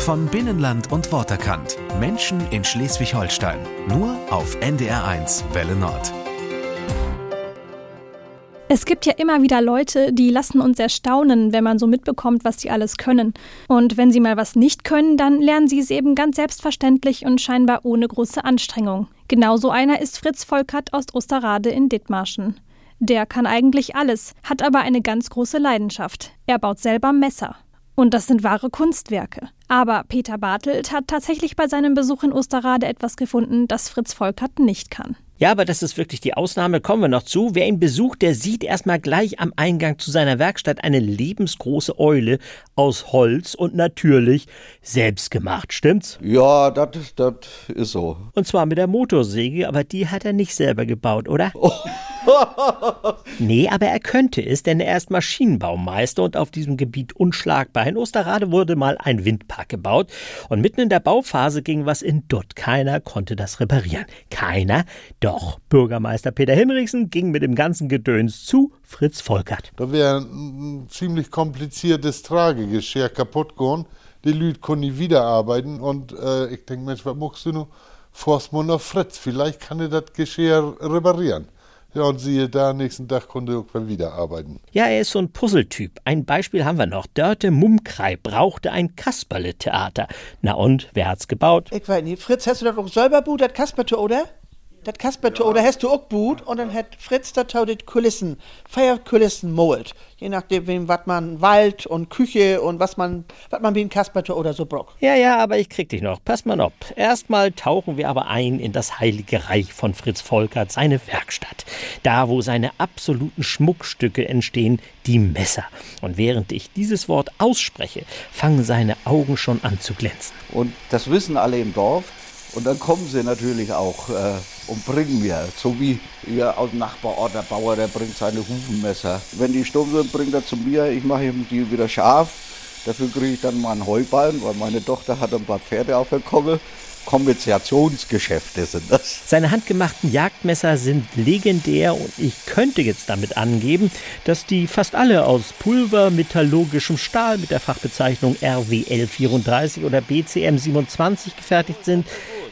Von Binnenland und Worterkant. Menschen in Schleswig-Holstein. Nur auf NDR1 Welle Nord. Es gibt ja immer wieder Leute, die lassen uns erstaunen, wenn man so mitbekommt, was sie alles können. Und wenn sie mal was nicht können, dann lernen sie es eben ganz selbstverständlich und scheinbar ohne große Anstrengung. Genauso einer ist Fritz Volkert aus Osterrade in Dithmarschen. Der kann eigentlich alles, hat aber eine ganz große Leidenschaft. Er baut selber Messer. Und das sind wahre Kunstwerke. Aber Peter Bartelt hat tatsächlich bei seinem Besuch in Osterrade etwas gefunden, das Fritz Volkert nicht kann. Ja, aber das ist wirklich die Ausnahme, kommen wir noch zu. Wer ihn besucht, der sieht erstmal gleich am Eingang zu seiner Werkstatt eine lebensgroße Eule aus Holz und natürlich selbst gemacht, stimmt's? Ja, das ist so. Und zwar mit der Motorsäge, aber die hat er nicht selber gebaut, oder? Oh. nee, aber er könnte es, denn er ist Maschinenbaumeister und auf diesem Gebiet unschlagbar. In Osterrade wurde mal ein Windpark gebaut und mitten in der Bauphase ging was in Dutt. Keiner konnte das reparieren. Keiner, doch Bürgermeister Peter Himmrichsen ging mit dem ganzen Gedöns zu Fritz Volkert. Da wäre ein ziemlich kompliziertes Tragegeschirr kaputt gegangen. Die Leute konnten nicht wiederarbeiten und äh, ich denke, Mensch, was machst du noch? Forstmann auf Fritz, vielleicht kann er das Geschirr reparieren. Ja, und siehe da, nächsten Tag konnte irgendwann wieder arbeiten. Ja, er ist so ein Puzzletyp. Ein Beispiel haben wir noch. Dörte Mumkrei brauchte ein Kasperle-Theater. Na und, wer hat's gebaut? Ich weiß nicht. Fritz, hast du das auch selber gut, das Kasperle, oder? Das Kasperle, oder hast du auch gut? Und dann hat Fritz da tautet Kulissen, Feierkulissen malt. Je nachdem, wem, was man Wald und Küche und was man, was man wie ein Kasperle oder so braucht. Ja, ja, aber ich krieg dich noch. Pass mal auf. Erstmal tauchen wir aber ein in das heilige Reich von Fritz Volkert, seine Werkstatt. Da, wo seine absoluten Schmuckstücke entstehen, die Messer. Und während ich dieses Wort ausspreche, fangen seine Augen schon an zu glänzen. Und das wissen alle im Dorf. Und dann kommen sie natürlich auch äh, und bringen mir, so wie ihr aus dem Nachbarort, der Bauer, der bringt seine Hufenmesser. Wenn die stumm sind, bringt er zu mir, ich mache ihm die wieder scharf. Dafür kriege ich dann mal einen Heuballen, weil meine Tochter hat ein paar Pferde auf der Komme. Kombinationsgeschäfte sind das. Seine handgemachten Jagdmesser sind legendär und ich könnte jetzt damit angeben, dass die fast alle aus Pulver metallurgischem Stahl mit der Fachbezeichnung RWL 34 oder BCM 27 gefertigt sind.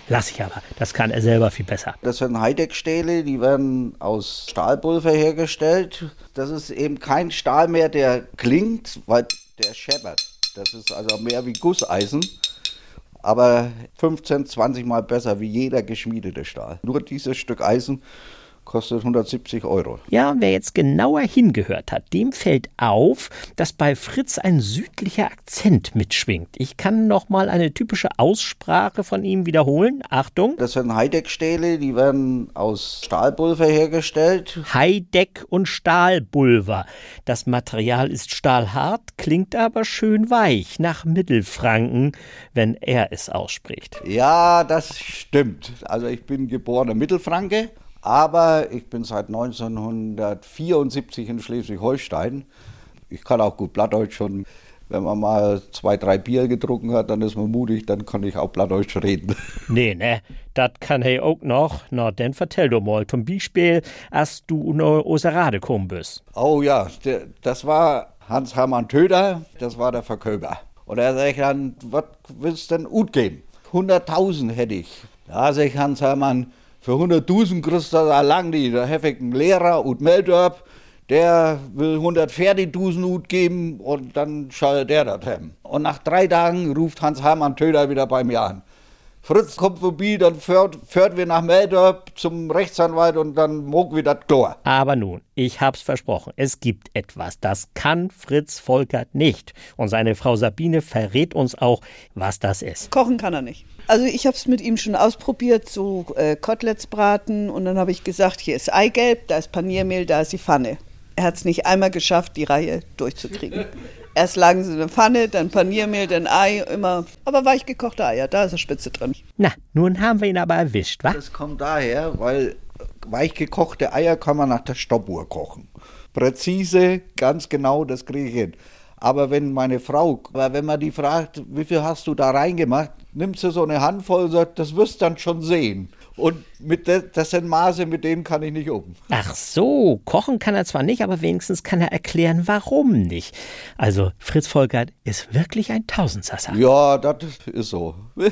Lass ich aber. Das kann er selber viel besser. Das sind Heideck-Stähle, die werden aus Stahlpulver hergestellt. Das ist eben kein Stahl mehr, der klingt, weil der scheppert. Das ist also mehr wie Gusseisen. Aber 15, 20 Mal besser wie jeder geschmiedete Stahl. Nur dieses Stück Eisen kostet 170 Euro. Ja, und wer jetzt genauer hingehört hat, dem fällt auf, dass bei Fritz ein südlicher Akzent mitschwingt. Ich kann noch mal eine typische Aussprache von ihm wiederholen. Achtung. Das sind Heideck-Stähle, die werden aus Stahlpulver hergestellt. Heideck und Stahlpulver. Das Material ist stahlhart, klingt aber schön weich nach Mittelfranken, wenn er es ausspricht. Ja, das stimmt. Also ich bin geborener Mittelfranke. Aber ich bin seit 1974 in Schleswig-Holstein. Ich kann auch gut Blattdeutsch und wenn man mal zwei, drei Bier getrunken hat, dann ist man mutig, dann kann ich auch Blattdeutsch reden. Nee, ne, das kann hey auch noch. Na, dann vertell doch mal zum Beispiel, als du no Oserade gekommen bist. Oh ja, das war Hans-Hermann Töder, das war der Verkäufer. Und er sagt dann, was willst du denn gut gehen? 100.000 hätte ich. Da sag ich Hans-Hermann, für 100.000 kriegst du da lang die. Da habe ich einen Lehrer und Meldorp, der will 140.000 Ut geben und dann schaltet der das hem. Und nach drei Tagen ruft Hans-Hermann Töder wieder bei mir an. Fritz kommt vorbei, dann fährt, fährt wir nach Meldorp zum Rechtsanwalt und dann mog wir das Tor. Aber nun, ich hab's versprochen, es gibt etwas, das kann Fritz Volkert nicht. Und seine Frau Sabine verrät uns auch, was das ist. Kochen kann er nicht. Also ich habe es mit ihm schon ausprobiert, so äh, Koteletts braten und dann habe ich gesagt, hier ist Eigelb, da ist Paniermehl, da ist die Pfanne. Er hat es nicht einmal geschafft, die Reihe durchzukriegen. Erst lagen sie in der Pfanne, dann Paniermehl, dann Ei, immer. Aber weich gekochte Eier, da ist eine Spitze drin. Na, nun haben wir ihn aber erwischt, wa? Das kommt daher, weil weich gekochte Eier kann man nach der Stoppuhr kochen. Präzise, ganz genau, das kriege ich hin. Aber wenn meine Frau, aber wenn man die fragt, wie viel hast du da reingemacht, nimmt sie so eine Handvoll und sagt, das wirst du dann schon sehen. Und mit de, das sind Maße, mit dem kann ich nicht um. Ach so, kochen kann er zwar nicht, aber wenigstens kann er erklären, warum nicht. Also Fritz Volkert ist wirklich ein Tausendsasser. Ja, das ist so.